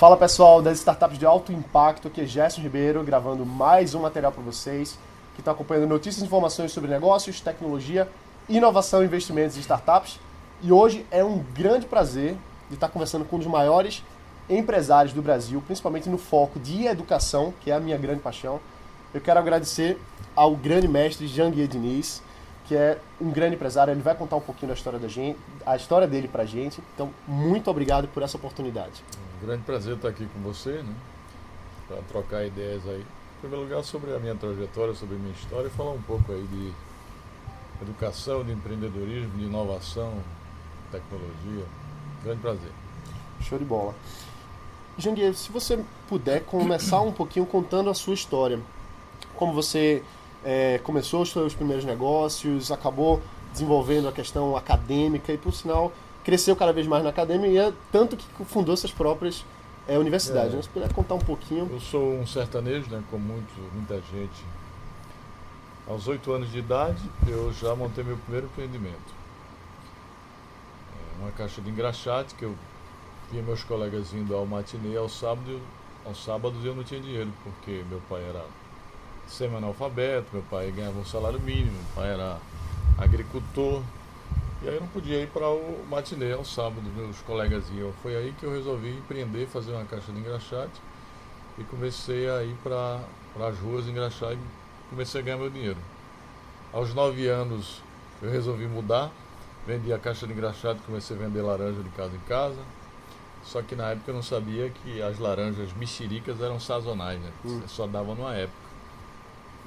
Fala pessoal das startups de alto impacto, aqui é Gerson Ribeiro gravando mais um material para vocês que está acompanhando notícias e informações sobre negócios, tecnologia, inovação e investimentos em startups. E hoje é um grande prazer de estar conversando com um dos maiores empresários do Brasil, principalmente no foco de educação, que é a minha grande paixão. Eu quero agradecer ao grande mestre Janguier Diniz, que é um grande empresário. Ele vai contar um pouquinho da história da gente, a história dele pra gente. Então, muito obrigado por essa oportunidade. Grande prazer estar aqui com você, né? Para trocar ideias aí. Em primeiro lugar, sobre a minha trajetória, sobre a minha história e falar um pouco aí de educação, de empreendedorismo, de inovação, tecnologia. Grande prazer. Show de bola. Janguier, se você puder começar um pouquinho contando a sua história. Como você é, começou os seus primeiros negócios, acabou desenvolvendo a questão acadêmica e, por sinal, cresceu cada vez mais na academia, tanto que fundou suas próprias é, universidades. É. Se puder contar um pouquinho. Eu sou um sertanejo, né, como muito, muita gente. Aos oito anos de idade, eu já montei meu primeiro empreendimento. É uma caixa de engraxate que eu via meus colegas indo ao matinê ao sábado, aos sábados eu não tinha dinheiro, porque meu pai era semi-analfabeto, meu pai ganhava um salário mínimo, meu pai era agricultor. E aí eu não podia ir para o matinê ao sábado, meus colegas iam. Foi aí que eu resolvi empreender, fazer uma caixa de engraxate e comecei a ir para as ruas engraxar e comecei a ganhar meu dinheiro. Aos nove anos eu resolvi mudar, vendi a caixa de engraxate e comecei a vender laranja de casa em casa. Só que na época eu não sabia que as laranjas mexericas eram sazonais, né? Hum. Só dava numa época.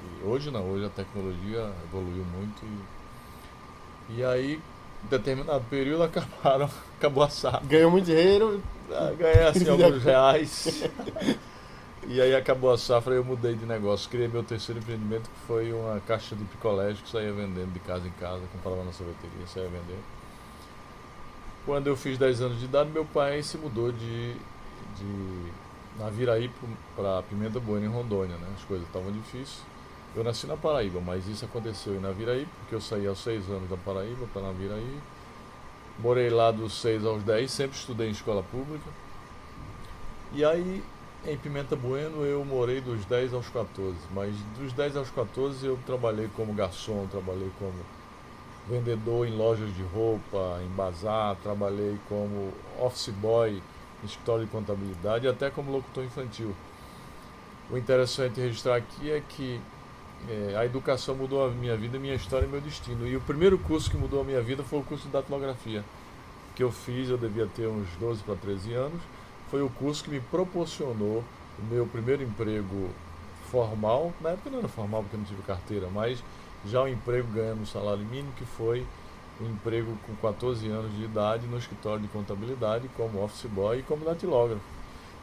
E hoje não, hoje a tecnologia evoluiu muito e, e aí, em determinado período, acabaram, acabou a safra. Ganhou muito dinheiro? Ah, ganhei assim alguns reais. e aí acabou a safra e eu mudei de negócio. Criei meu terceiro empreendimento, que foi uma caixa de picolés que saía vendendo de casa em casa, comprava na sorveteria, saía vendendo. Quando eu fiz 10 anos de idade, meu pai se mudou de, de Naviraí para Pimenta Bueno, em Rondônia. Né? As coisas estavam difíceis. Eu nasci na Paraíba, mas isso aconteceu em Naviraí, porque eu saí aos 6 anos da Paraíba para Naviraí. Morei lá dos 6 aos 10, sempre estudei em escola pública. E aí, em Pimenta Bueno, eu morei dos 10 aos 14. Mas dos 10 aos 14 eu trabalhei como garçom, trabalhei como vendedor em lojas de roupa, em bazar, trabalhei como office boy em escritório de contabilidade até como locutor infantil. O interessante registrar aqui é que é, a educação mudou a minha vida, minha história e meu destino. E o primeiro curso que mudou a minha vida foi o curso de datilografia, que eu fiz, eu devia ter uns 12 para 13 anos. Foi o curso que me proporcionou o meu primeiro emprego formal. Na época não era formal porque eu não tive carteira, mas já o um emprego ganhando um salário mínimo, que foi um emprego com 14 anos de idade no escritório de contabilidade como office boy e como datilógrafo.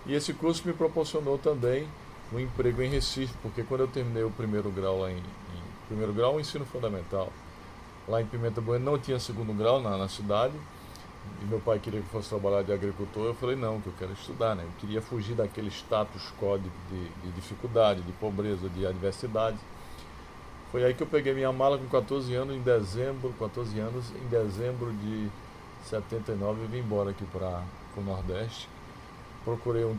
E esse curso me proporcionou também um emprego em Recife, porque quando eu terminei o primeiro grau lá em, em primeiro grau, o ensino fundamental, lá em Pimenta Bueno não tinha segundo grau na, na cidade, e meu pai queria que fosse trabalhar de agricultor, eu falei não, que eu quero estudar, né? Eu queria fugir daquele status quo de, de, de dificuldade, de pobreza, de adversidade. Foi aí que eu peguei minha mala com 14 anos, em dezembro, 14 anos, em dezembro de 79 eu vim embora aqui para o Nordeste. Procurei um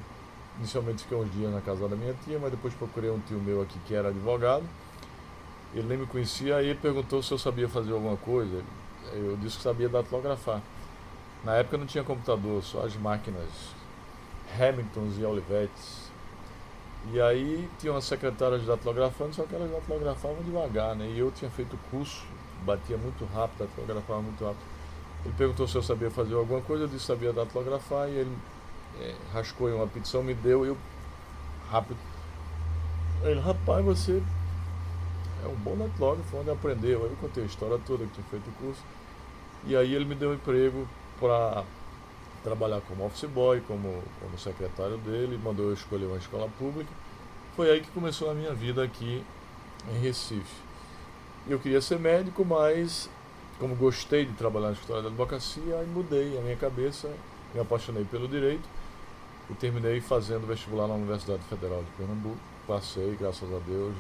Inicialmente fiquei uns dias na casa da minha tia, mas depois procurei um tio meu aqui que era advogado. Ele nem me conhecia, aí ele perguntou se eu sabia fazer alguma coisa. Eu disse que sabia datilografar. Na época não tinha computador, só as máquinas Hamiltons e Olivetti. E aí tinha uma secretária de datilografando, só que elas datilografavam devagar, né? E eu tinha feito curso, batia muito rápido, datilografava muito rápido. Ele perguntou se eu sabia fazer alguma coisa, eu disse que sabia datilografar e ele é, rascou em uma petição, me deu, eu rápido. Ele, rapaz, você é um bom datilógrafo, onde aprendeu. Aí eu contei a história toda que tinha feito o curso. E aí ele me deu um emprego para trabalhar como office boy, como, como secretário dele, mandou eu escolher uma escola pública. Foi aí que começou a minha vida aqui em Recife. Eu queria ser médico, mas como gostei de trabalhar na história da advocacia, aí mudei a minha cabeça, me apaixonei pelo direito e terminei fazendo vestibular na Universidade Federal de Pernambuco. Passei, graças a Deus,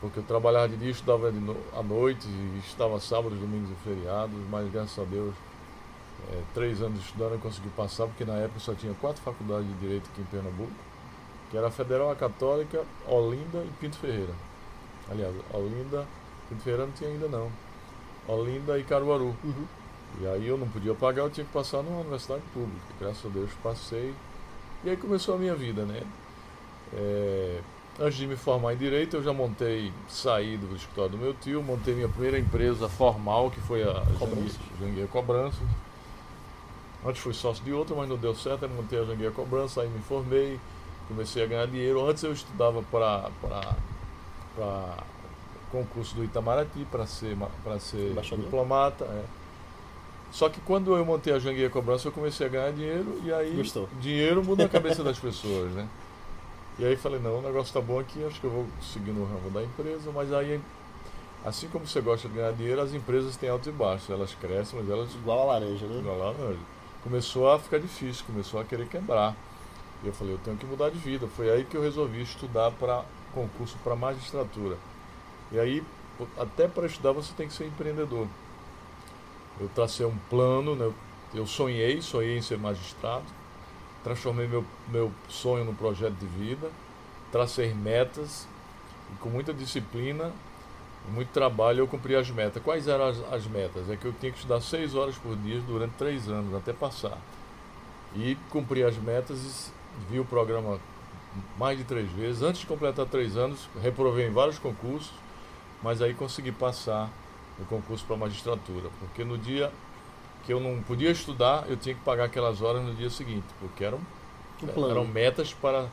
porque eu trabalhava de dia, estudava de no, à noite, estava sábados, domingos e feriados, mas graças a Deus É, três anos estudando eu consegui passar, porque na época só tinha quatro faculdades de Direito aqui em Pernambuco, que era a Federal, a Católica, Olinda e Pinto Ferreira. Aliás, Olinda, Pinto Ferreira não tinha ainda não. Olinda e Caruaru. Uhum. E aí eu não podia pagar, eu tinha que passar numa universidade pública. Graças a Deus passei. E aí começou a minha vida, né? É, antes de me formar em Direito, eu já montei, saí do escritório do meu tio, montei minha primeira empresa formal, que foi a Cobrança. Jangueira Cobrança. Antes fui sócio de outra, mas não deu certo, eu montei a Jangueira Cobrança, aí me formei, comecei a ganhar dinheiro. Antes eu estudava para concurso do Itamaraty para ser, pra ser diplomata. É. Só que quando eu montei a Jangueira Cobrança, eu comecei a ganhar dinheiro e aí Gostou. dinheiro muda a cabeça das pessoas, né? E aí falei, não, o negócio tá bom aqui, acho que eu vou seguir no ramo da empresa, mas aí, assim como você gosta de ganhar dinheiro, as empresas têm altos e baixos, elas crescem, mas elas... Igual a laranja, né? Igual a laranja. Começou a ficar difícil, começou a querer quebrar. E eu falei, eu tenho que mudar de vida. Foi aí que eu resolvi estudar para concurso para magistratura. E aí, até para estudar, você tem que ser empreendedor. Eu tracei um plano, né? eu sonhei, sonhei em ser magistrado, transformei meu, meu sonho num projeto de vida, tracei metas, e com muita disciplina, muito trabalho, eu cumpri as metas. Quais eram as, as metas? É que eu tinha que estudar seis horas por dia durante três anos, até passar. E cumpri as metas e vi o programa mais de três vezes. Antes de completar três anos, reprovei em vários concursos, mas aí consegui passar no concurso para magistratura, porque no dia que eu não podia estudar, eu tinha que pagar aquelas horas no dia seguinte, porque eram, um eram metas para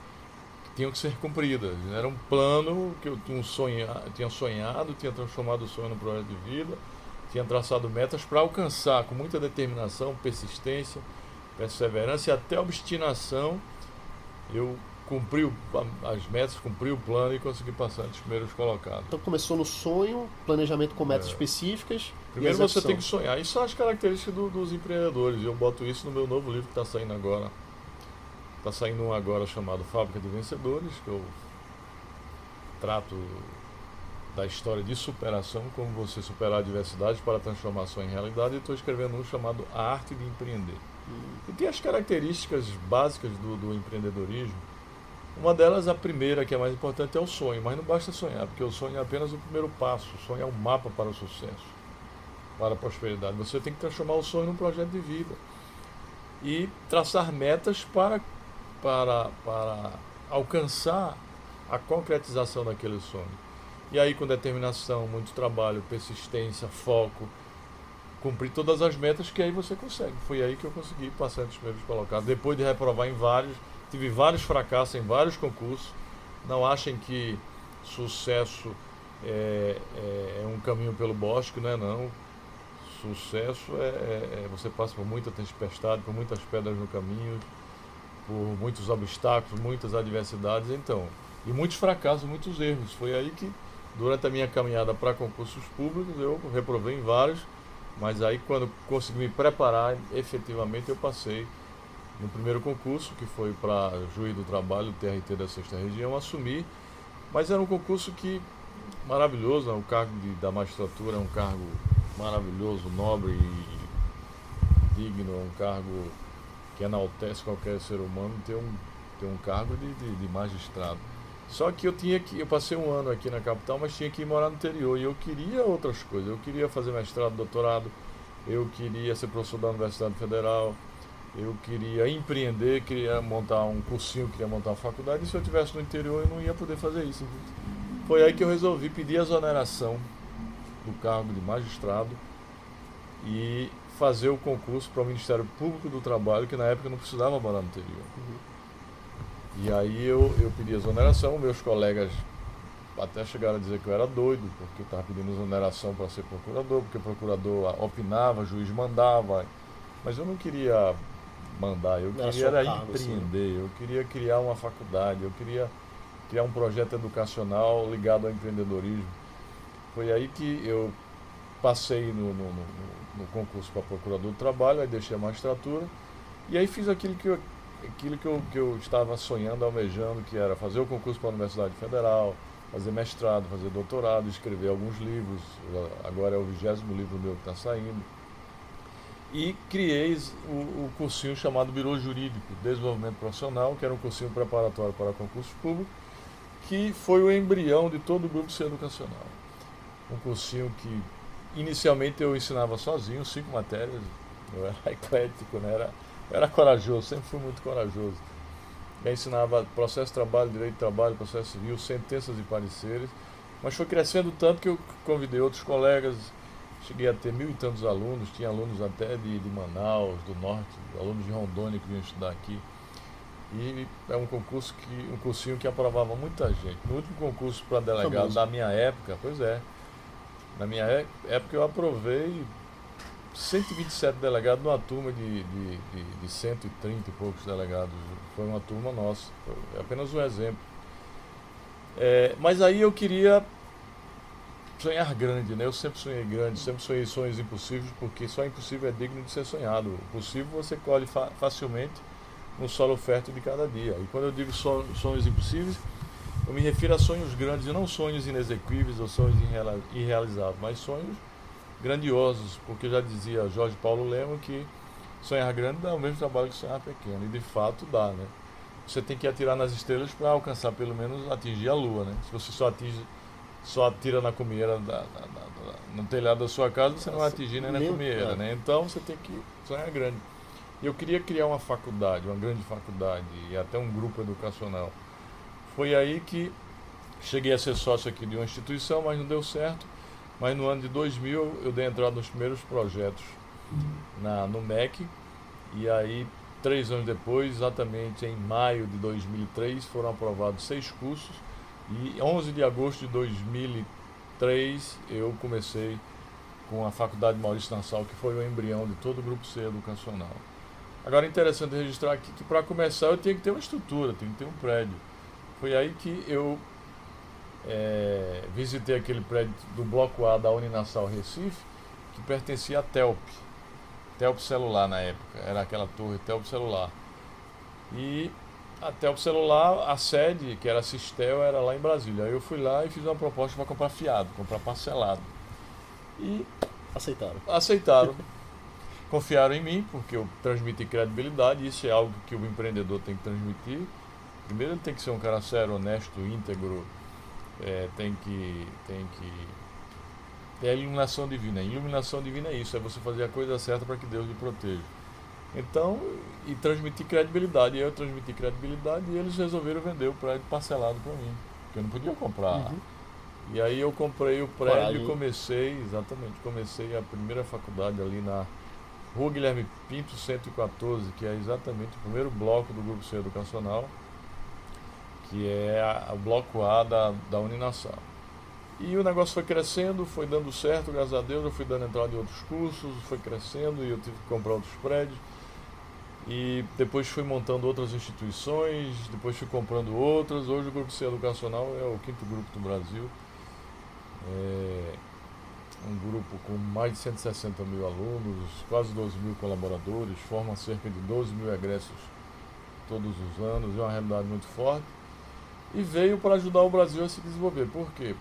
que tinham que ser cumpridas. Era um plano que eu tinha, sonhado, tinha sonhado, tinha transformado o sonho no projeto de vida, tinha traçado metas para alcançar com muita determinação, persistência, perseverança e até obstinação. Eu cumpriu as metas, cumpriu o plano e consegui passar entre os primeiros colocados. Então começou no sonho, planejamento com metas é. específicas. Primeiro você tem que sonhar. Isso são as características do, dos empreendedores. Eu boto isso no meu novo livro que está saindo agora. Está saindo um agora chamado Fábrica de Vencedores, que eu trato da história de superação, como você superar adversidades para transformação em realidade, e estou escrevendo um chamado A Arte de Empreender. Hum. E tem as características básicas do, do empreendedorismo uma delas, a primeira, que é mais importante, é o sonho, mas não basta sonhar, porque o sonho é apenas o primeiro passo. O sonho é um mapa para o sucesso, para a prosperidade. Você tem que transformar o sonho num projeto de vida e traçar metas para, para, para alcançar a concretização daquele sonho. E aí, com determinação, muito trabalho, persistência, foco, cumprir todas as metas que aí você consegue. Foi aí que eu consegui passar entre os primeiros colocados, depois de reprovar em vários tive vários fracassos em vários concursos. Não achem que sucesso é, é, é um caminho pelo bosque, não é não. Sucesso é, é, é, você passa por muita tempestade, por muitas pedras no caminho, por muitos obstáculos, muitas adversidades, então, e muitos fracassos, muitos erros. Foi aí que durante a minha caminhada para concursos públicos eu reprovei em vários, mas aí quando consegui me preparar, efetivamente eu passei no primeiro concurso, que foi para juiz do trabalho, TRT da sexta região, assumi, mas era um concurso que maravilhoso, né? o cargo de, da magistratura é um cargo maravilhoso, nobre e digno, é um cargo que enaltece qualquer ser humano ter um, ter um cargo de, de, de magistrado. Só que eu tinha que, eu passei um ano aqui na capital, mas tinha que ir morar no interior e eu queria outras coisas. Eu queria fazer mestrado, doutorado, eu queria ser professor da Universidade Federal, eu queria empreender, queria montar um cursinho, queria montar uma faculdade, e se eu estivesse no interior eu não ia poder fazer isso. Foi aí que eu resolvi pedir a exoneração do cargo de magistrado e fazer o concurso para o Ministério Público do Trabalho, que na época não precisava morar no interior. E aí eu, eu pedi exoneração, meus colegas até chegaram a dizer que eu era doido, porque eu estava pedindo exoneração para ser procurador, porque o procurador opinava, o juiz mandava, mas eu não queria mandar. Eu queria era empreender, eu queria criar uma faculdade, eu queria criar um projeto educacional ligado ao empreendedorismo. Foi aí que eu passei no, no, no, no concurso para procurador do trabalho, aí deixei a magistratura e aí fiz aquilo que eu, aquilo que eu, que eu estava sonhando, almejando, que era fazer o concurso para a Universidade Federal, fazer mestrado, fazer doutorado, escrever alguns livros. Agora é o vigésimo livro meu que está saindo. E criei o, o cursinho chamado Biro Jurídico, Desenvolvimento Profissional, que era um cursinho preparatório para concurso público, que foi o embrião de todo o grupo C educacional. Um cursinho que inicialmente eu ensinava sozinho, cinco matérias, eu era eclético, né? era, era corajoso, sempre fui muito corajoso. Eu ensinava processo de trabalho, direito de trabalho, processo civil, sentenças e pareceres, mas foi crescendo tanto que eu convidei outros colegas, cheguei a ter mil e tantos alunos, tinha alunos até de, de Manaus, do norte, alunos de Rondônia que vinham estudar aqui. E é um concurso que um cursinho que aprovava muita gente. No último concurso para delegado da minha época, pois é. Na minha época eu aprovei 127 delegados numa turma de, de, de, de 130 e poucos delegados. Foi uma turma nossa. Foi apenas um exemplo. É, mas aí eu queria sonhar grande, né? Eu sempre sonhei grande, sempre sonhei sonhos impossíveis, porque só impossível é digno de ser sonhado. O possível você colhe fa facilmente no solo fértil de cada dia. E quando eu digo sonhos impossíveis, eu me refiro a sonhos grandes, e não sonhos inexequíveis ou sonhos irrealizáveis, mas sonhos grandiosos, porque já dizia Jorge Paulo Lema que sonhar grande dá o mesmo trabalho que sonhar pequeno, e de fato dá, né? Você tem que atirar nas estrelas para alcançar pelo menos atingir a lua, né? Se você só atinge só atira na comieira da, da, da, no telhado da sua casa, você não vai atingir nem na comieira, né? Então você tem que sonhar grande. E eu queria criar uma faculdade, uma grande faculdade e até um grupo educacional. Foi aí que cheguei a ser sócio aqui de uma instituição, mas não deu certo. Mas no ano de 2000 eu dei entrada nos primeiros projetos na, no MEC. E aí, três anos depois, exatamente em maio de 2003, foram aprovados seis cursos. E 11 de agosto de 2003 eu comecei com a Faculdade Maurício Nassau, que foi o embrião de todo o Grupo C educacional. Agora é interessante registrar aqui que para começar eu tinha que ter uma estrutura, tinha que ter um prédio. Foi aí que eu é, visitei aquele prédio do Bloco A da Uninassal Recife, que pertencia à Telp. Telp Celular na época, era aquela torre Telp Celular. E a Telp Celular, a sede, que era a Sistel, era lá em Brasília. Aí eu fui lá e fiz uma proposta para comprar fiado, comprar parcelado. E aceitaram. Aceitaram. Confiaram em mim, porque eu transmiti credibilidade, isso é algo que o empreendedor tem que transmitir. Primeiro ele tem que ser um cara sério, honesto, íntegro, é, tem, que, tem que ter a iluminação divina. A iluminação divina é isso, é você fazer a coisa certa para que Deus lhe proteja. Então, e transmitir credibilidade. E eu transmiti credibilidade e eles resolveram vender o prédio parcelado para mim, porque eu não podia comprar. Uhum. E aí eu comprei o prédio e comecei, exatamente, comecei a primeira faculdade ali na Rua Guilherme Pinto 114, que é exatamente o primeiro bloco do Grupo C Educacional, que é a, o bloco A da, da Uninassal. E o negócio foi crescendo, foi dando certo, graças a Deus, eu fui dando entrada em outros cursos, foi crescendo e eu tive que comprar outros prédios. E depois fui montando outras instituições, depois fui comprando outras. Hoje o Grupo C Educacional é o quinto grupo do Brasil. É um grupo com mais de 160 mil alunos, quase 12 mil colaboradores, forma cerca de 12 mil egressos todos os anos, é uma realidade muito forte. E veio para ajudar o Brasil a se desenvolver. Por quê?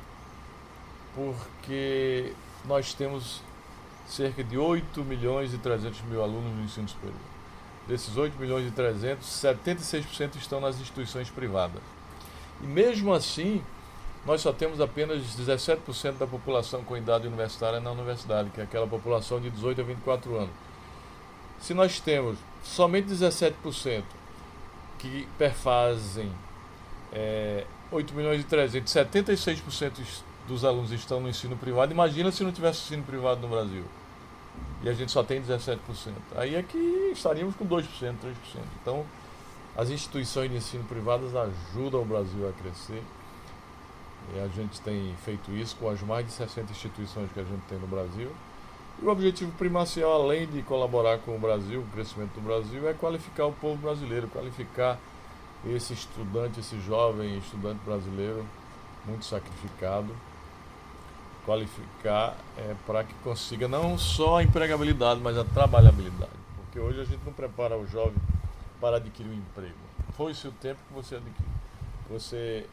Porque nós temos cerca de 8 milhões e 300 mil alunos no ensino superior. Desses 8 milhões e 300, 76% estão nas instituições privadas. E mesmo assim, nós só temos apenas 17% da população com idade universitária na universidade, que é aquela população de 18 a 24 anos. Se nós temos somente 17% que perfazem é, 8 milhões e 300, 76% dos alunos estão no ensino privado, imagina se não tivesse ensino privado no Brasil. E a gente só tem 17%. Aí é que estaríamos com 2%, 3%. Então, as instituições de ensino privadas ajudam o Brasil a crescer. E a gente tem feito isso com as mais de 60 instituições que a gente tem no Brasil. E o objetivo primacial, além de colaborar com o Brasil, o crescimento do Brasil, é qualificar o povo brasileiro, qualificar esse estudante, esse jovem estudante brasileiro, muito sacrificado, qualificar é, para que consiga não só a empregabilidade, mas a trabalhabilidade. Porque hoje a gente não prepara o jovem para adquirir um emprego. Foi-se o tempo que você adquiriu. Você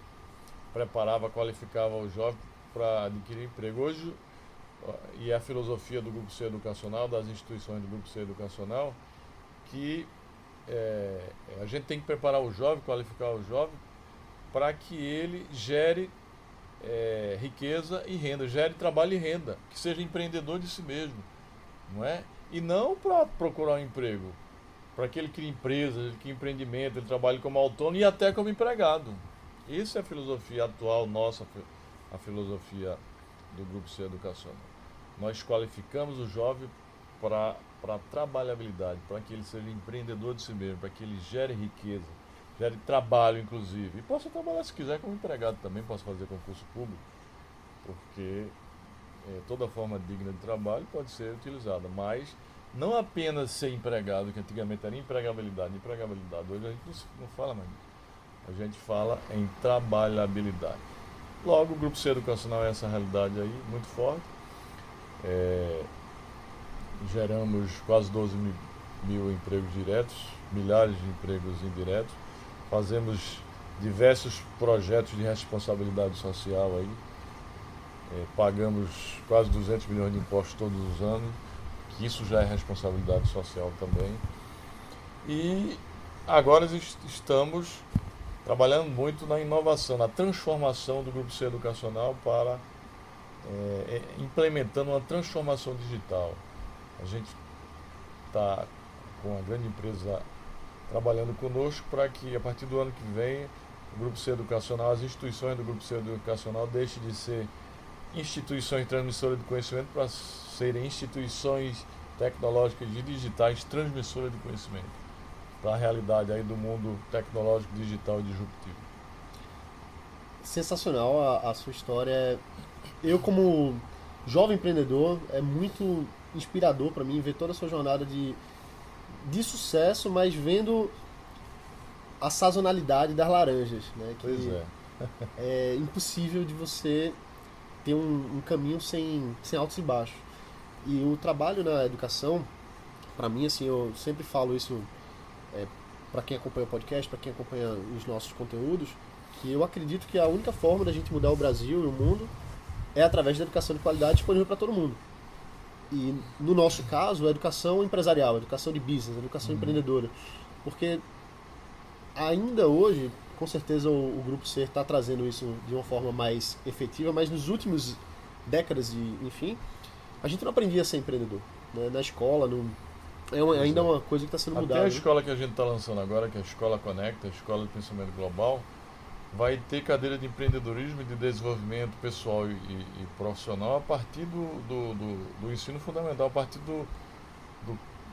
preparava, qualificava o jovem para adquirir emprego. Hoje e a filosofia do Grupo C Educacional, das instituições do Grupo C Educacional, que é, a gente tem que preparar o jovem, qualificar o jovem, para que ele gere é, riqueza e renda, gere trabalho e renda, que seja empreendedor de si mesmo, não é? E não para procurar um emprego, para que ele crie empresa, ele crie empreendimento, ele trabalhe como autônomo e até como empregado. Essa é a filosofia atual nossa, a filosofia do Grupo C Educacional. Nós qualificamos o jovem para trabalhabilidade, para que ele seja empreendedor de si mesmo, para que ele gere riqueza, gere trabalho, inclusive. E possa trabalhar, se quiser, como empregado também, possa fazer concurso público, porque é, toda forma digna de trabalho pode ser utilizada, mas não apenas ser empregado, que antigamente era empregabilidade, empregabilidade, hoje a gente não fala mais disso. A gente fala em trabalhabilidade. Logo, o Grupo C Educacional é essa realidade aí, muito forte. É, geramos quase 12 mil, mil empregos diretos, milhares de empregos indiretos. Fazemos diversos projetos de responsabilidade social aí. É, pagamos quase 200 milhões de impostos todos os anos, que isso já é responsabilidade social também. E agora estamos trabalhando muito na inovação, na transformação do Grupo C Educacional para é, é implementando uma transformação digital. A gente está com uma grande empresa trabalhando conosco para que a partir do ano que vem o Grupo C Educacional, as instituições do Grupo C Educacional deixem de ser instituições transmissoras de conhecimento para serem instituições tecnológicas e digitais transmissoras de conhecimento para a realidade aí do mundo tecnológico, digital e disruptivo. Sensacional a, a sua história. Eu como jovem empreendedor é muito inspirador para mim ver toda a sua jornada de, de sucesso, mas vendo a sazonalidade das laranjas, né? Que pois é. é impossível de você ter um, um, caminho sem, sem altos e baixos. E o trabalho na educação, para mim, assim, eu sempre falo isso é, para quem acompanha o podcast, para quem acompanha os nossos conteúdos, que eu acredito que a única forma da gente mudar o Brasil e o mundo é através da educação de qualidade disponível para todo mundo. E no nosso caso, a educação empresarial, a educação de business, a educação uhum. empreendedora. Porque ainda hoje, com certeza o, o Grupo C está trazendo isso de uma forma mais efetiva, mas nos últimos décadas e enfim, a gente não aprendia a ser empreendedor. Né? Na escola, no, é uma, ainda é uma coisa que está sendo mudada. Até a né? escola que a gente está lançando agora, que é a Escola Conecta, a Escola de Pensamento Global, vai ter cadeira de empreendedorismo e de desenvolvimento pessoal e, e, profissional a partir do, do, do, do, ensino fundamental, a partir do,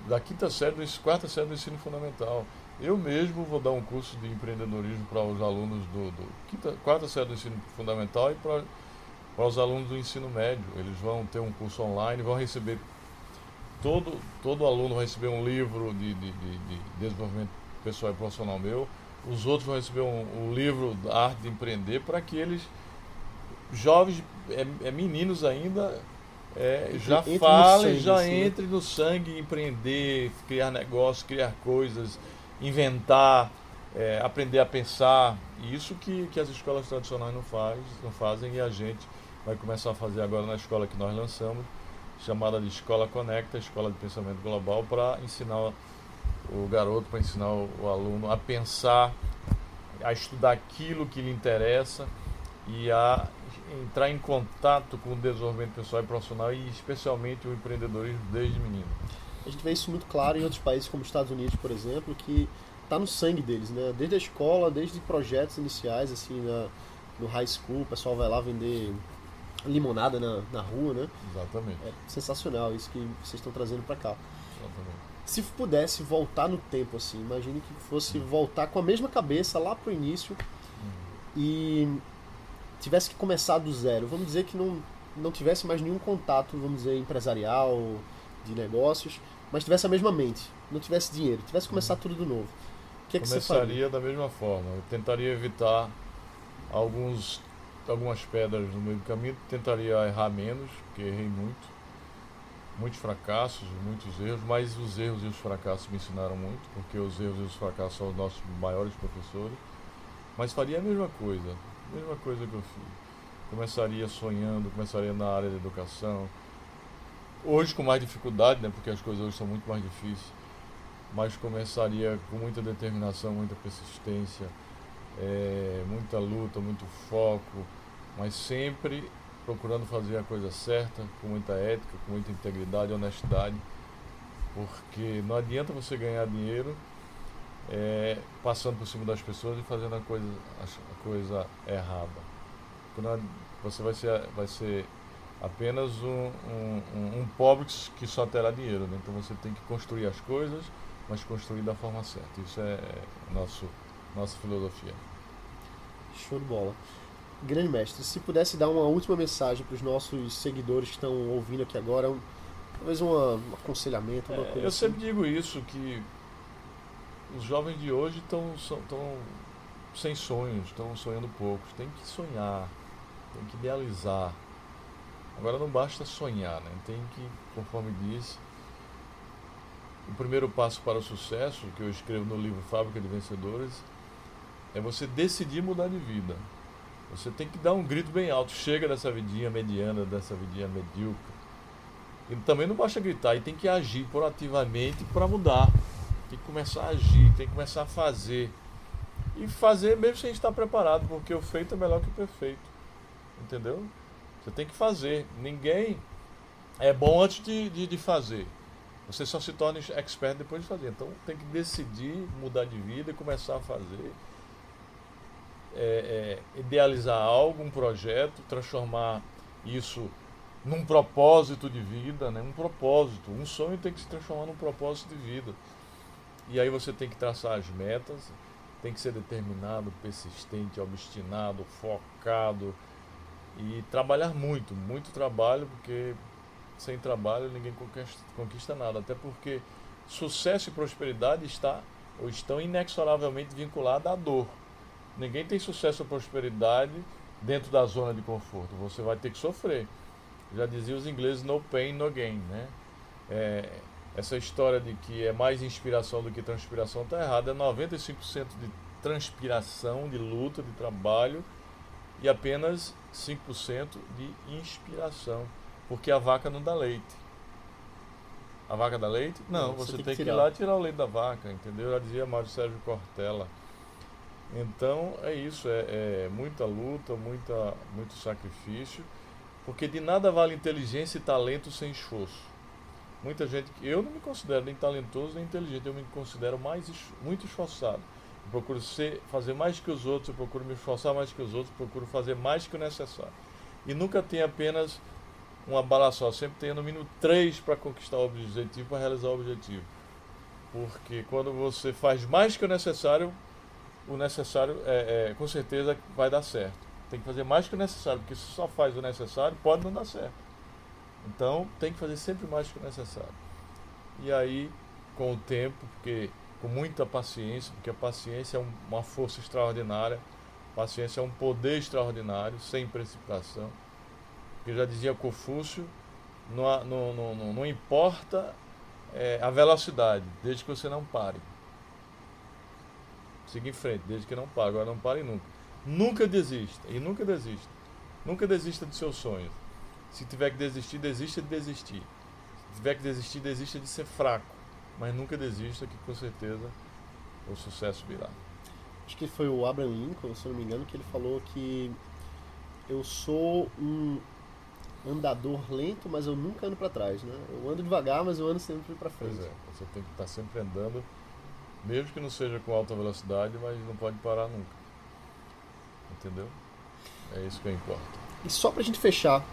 da quinta série, do, quarta série do ensino fundamental. Eu mesmo vou dar um curso de empreendedorismo para os alunos do, do quinta, quarta série do ensino fundamental e para, para os alunos do ensino médio. Eles vão ter um curso online, vão receber todo, todo aluno vai receber um livro de, de, de, de desenvolvimento pessoal e profissional meu, os outros vão receber um, um livro da arte de empreender para que eles, jovens, é, é meninos ainda, é, já entre falem, sangue, já sim. entre no sangue, empreender, criar negócios, criar coisas, inventar, é, aprender a pensar. Isso que, que as escolas tradicionais não, faz, não fazem e a gente vai começar a fazer agora na escola que nós lançamos chamada de Escola Conecta, Escola de Pensamento Global, para ensinar o garoto, para ensinar o aluno a pensar, a estudar aquilo que lhe interessa e a entrar em contato com o desenvolvimento pessoal e profissional e especialmente o empreendedorismo desde menino. A gente vê isso muito claro em outros países como os Estados Unidos, por exemplo, que está no sangue deles, né? Desde a escola, desde projetos iniciais, assim, na, no high school, o pessoal vai lá vender limonada na, na rua, né? Exatamente. É sensacional isso que vocês estão trazendo para cá. Exatamente. Se pudesse voltar no tempo, assim, imagine que fosse voltar com a mesma cabeça lá pro início uhum. e tivesse que começar do zero. Vamos dizer que não, não tivesse mais nenhum contato, vamos dizer, empresarial, de negócios, mas tivesse a mesma mente, não tivesse dinheiro, tivesse que começar uhum. tudo de novo. O que, é que você faria? da mesma forma. Eu tentaria evitar alguns algumas pedras no meio do caminho, tentaria errar menos, porque errei muito. Muitos fracassos, muitos erros, mas os erros e os fracassos me ensinaram muito, porque os erros e os fracassos são os nossos maiores professores. Mas faria a mesma coisa, a mesma coisa que eu fiz. Começaria sonhando, começaria na área da educação, hoje com mais dificuldade, né, porque as coisas hoje são muito mais difíceis, mas começaria com muita determinação, muita persistência, é, muita luta, muito foco, mas sempre procurando fazer a coisa certa, com muita ética, com muita integridade, honestidade, porque não adianta você ganhar dinheiro é, passando por cima das pessoas e fazendo a coisa, a coisa errada. Você vai ser, vai ser apenas um, um, um pobre que só terá dinheiro. Né? Então você tem que construir as coisas, mas construir da forma certa. Isso é nosso, nossa filosofia. Show de bola. Grande mestre, se pudesse dar uma última mensagem para os nossos seguidores que estão ouvindo aqui agora, um, talvez um aconselhamento, uma é, coisa Eu assim. sempre digo isso, que os jovens de hoje estão sem sonhos, estão sonhando poucos. Tem que sonhar, tem que idealizar. Agora não basta sonhar, né? tem que, conforme disse, o primeiro passo para o sucesso, que eu escrevo no livro Fábrica de Vencedores, é você decidir mudar de vida. Você tem que dar um grito bem alto, chega dessa vidinha mediana, dessa vidinha medíocre. E também não basta gritar, e tem que agir proativamente para mudar. Tem que começar a agir, tem que começar a fazer. E fazer mesmo sem estar preparado, porque o feito é melhor que o perfeito. Entendeu? Você tem que fazer. Ninguém é bom antes de, de, de fazer. Você só se torna expert depois de fazer. Então tem que decidir mudar de vida e começar a fazer é, é, idealizar algo, um projeto, transformar isso num propósito de vida, né? um propósito. Um sonho tem que se transformar num propósito de vida. E aí você tem que traçar as metas, tem que ser determinado, persistente, obstinado, focado e trabalhar muito, muito trabalho, porque sem trabalho ninguém conquista, nada. Até porque sucesso e prosperidade está ou estão inexoravelmente vinculados à dor. Ninguém tem sucesso ou prosperidade dentro da zona de conforto. Você vai ter que sofrer. Já diziam os ingleses, no pain, no gain. Né? É, essa história de que é mais inspiração do que transpiração está errada. É 95% de transpiração, de luta, de trabalho e apenas 5% de inspiração. Porque a vaca não dá leite. A vaca dá leite? Não, você, você tem, tem que, que ir lá tirar o leite da vaca, entendeu? Já dizia Mário Sérgio Cortella. Então é isso, é, é, muita luta, muita, muito sacrifício, porque de nada vale inteligência e talento sem esforço. Muita gente, eu não me considero nem talentoso nem inteligente, eu me considero mais muito esforçado. Eu procuro ser, fazer mais que os outros, eu procuro me esforçar mais que os outros, procuro fazer mais que o necessário. E nunca tem apenas uma bala só, sempre tem no mínimo três para conquistar o objetivo, para realizar o objetivo. Porque quando você faz mais que o necessário, o necessário, é, é, com certeza vai dar certo. Tem que fazer mais que o necessário, porque se só faz o necessário, pode não dar certo. Então, tem que fazer sempre mais que o necessário. E aí, com o tempo, porque com muita paciência, porque a paciência é uma força extraordinária, paciência é um poder extraordinário, sem precipitação. Porque já dizia Confúcio, não, não, não, não importa é, a velocidade, desde que você não pare. Siga em frente, desde que não pare. Agora não pare nunca. Nunca desista. E nunca desista. Nunca desista dos seus sonhos. Se tiver que desistir, desista de desistir. Se tiver que desistir, desista de ser fraco. Mas nunca desista que com certeza o sucesso virá. Acho que foi o Abraham Lincoln, se não me engano, que ele falou que eu sou um andador lento, mas eu nunca ando para trás, né? Eu ando devagar, mas eu ando sempre para frente. Pois é, você tem que estar tá sempre andando mesmo que não seja com alta velocidade, mas não pode parar nunca. Entendeu? É isso que importa. E só pra gente fechar,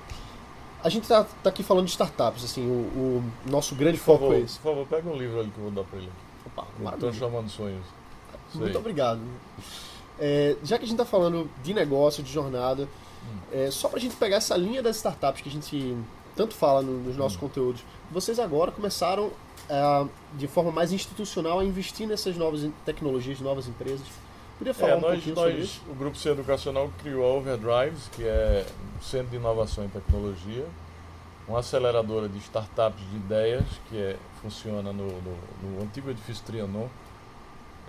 a gente tá, tá aqui falando de startups, assim, o, o nosso grande por foco favor, é esse. Por favor, pega um livro ali que eu vou dar pra ele. Opa, Transformando Sonhos. Muito obrigado. É, já que a gente está falando de negócio, de jornada, hum. é, só para a gente pegar essa linha das startups que a gente tanto fala no, nos nossos hum. conteúdos, vocês agora começaram de forma mais institucional a investir nessas novas tecnologias, novas empresas. Podia falar é, um nós, pouquinho nós, sobre isso? O Grupo C Educacional criou a Overdrives, que é um centro de inovação em tecnologia, uma aceleradora de startups de ideias, que é, funciona no, no, no antigo edifício Trianon,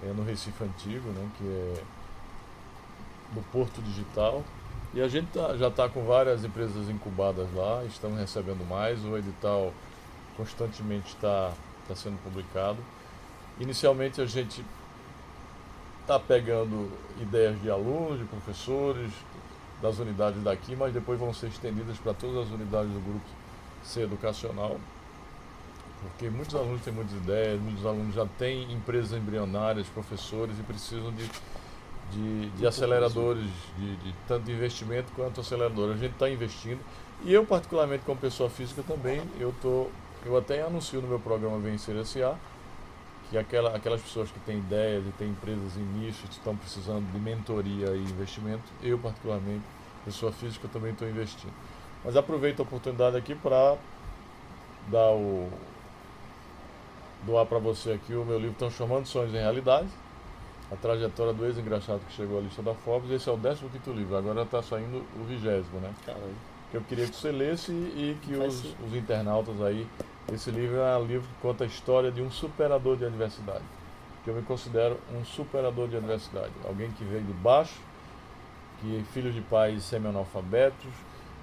é, no Recife Antigo, né, que é do Porto Digital. E a gente tá, já está com várias empresas incubadas lá, estamos recebendo mais. O edital constantemente está tá sendo publicado. Inicialmente a gente está pegando ideias de alunos, de professores, das unidades daqui, mas depois vão ser estendidas para todas as unidades do grupo C educacional, porque muitos alunos têm muitas ideias, muitos alunos já têm empresas embrionárias, professores e precisam de, de, de aceleradores, de, de, tanto de investimento quanto acelerador. A gente está investindo e eu particularmente como pessoa física também, eu tô, eu até anuncio no meu programa Vencer S.A. que aquela, aquelas pessoas que têm ideias e têm empresas em nicho estão precisando de mentoria e investimento, eu particularmente, pessoa física, também estou investindo. Mas aproveito a oportunidade aqui para dar o doar para você aqui o meu livro Transformando Sonhos em Realidade, a trajetória do ex-engraxado que chegou à lista da Forbes. Esse é o 15 livro, agora está saindo o vigésimo, né? Caramba. Que eu queria que você lesse e que os, os, internautas aí. Esse livro é um livro que conta a história de um superador de adversidade. Que eu me considero um superador de adversidade. Alguém que veio de baixo, que é filho de pais semi-analfabetos,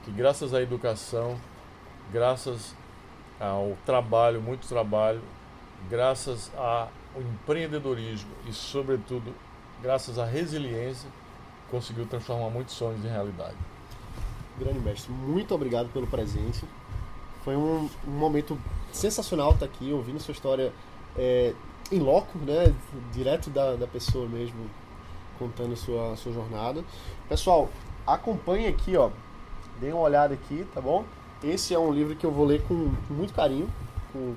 que graças à educação, graças ao trabalho, muito trabalho, graças ao empreendedorismo e, sobretudo, graças à resiliência, conseguiu transformar muitos sonhos em realidade. Grande mestre, muito obrigado pelo presente. Foi um, um momento sensacional estar aqui, ouvindo sua história é, em loco, né? direto da, da pessoa mesmo, contando sua, sua jornada. Pessoal, acompanhe aqui, ó. Dê uma olhada aqui, tá bom? Esse é um livro que eu vou ler com, muito carinho, com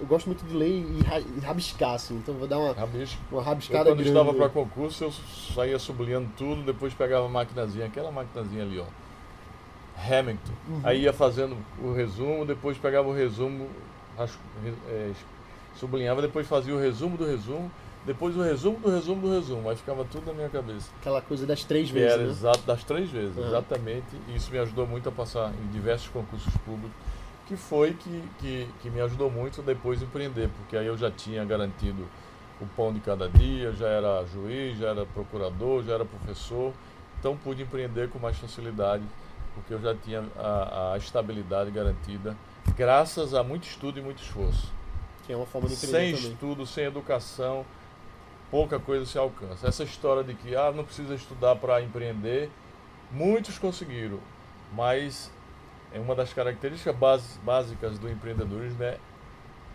eu gosto muito de ler e, rabiscar, assim. Então vou dar uma, Rabisco. uma rabiscada eu, quando estava para concurso, eu saía sublinhando tudo, depois pegava a maquinazinha, aquela maquinazinha ali, ó. Hamilton. Uhum. Aí ia fazendo o resumo, depois pegava o resumo, é, sublinhava, depois fazia o resumo do resumo, depois o resumo do resumo do resumo. Aí ficava tudo na minha cabeça. Aquela coisa das três vezes. Era né? exato, das três vezes, uhum. exatamente. E isso me ajudou muito a passar em diversos concursos públicos que foi que, que, que me ajudou muito depois empreender, porque aí eu já tinha garantido o pão de cada dia, já era juiz, já era procurador, já era professor, então pude empreender com mais facilidade, porque eu já tinha a, a estabilidade garantida, graças a muito estudo e muito esforço. Que é uma forma de Sem também. estudo, sem educação, pouca coisa se alcança. Essa história de que ah, não precisa estudar para empreender, muitos conseguiram, mas é uma das características básicas do empreendedorismo é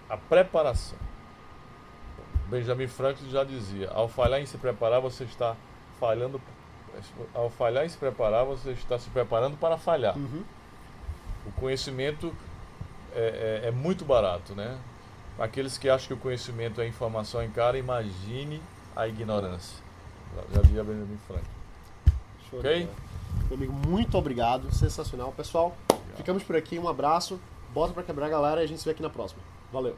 a preparação. Benjamin Franklin já dizia: ao falhar em se preparar, você está falhando. Ao falhar em se preparar, você está se preparando para falhar. Uhum. O conhecimento é, é, é, muito barato, né? Aqueles que acham que o conhecimento é informação em cara, imagine a ignorância. Já dizia Benjamin Franklin. Ok? Meu amigo, muito obrigado. Sensacional. Pessoal, Ficamos por aqui, um abraço, bota pra quebrar galera e a gente se vê aqui na próxima. Valeu!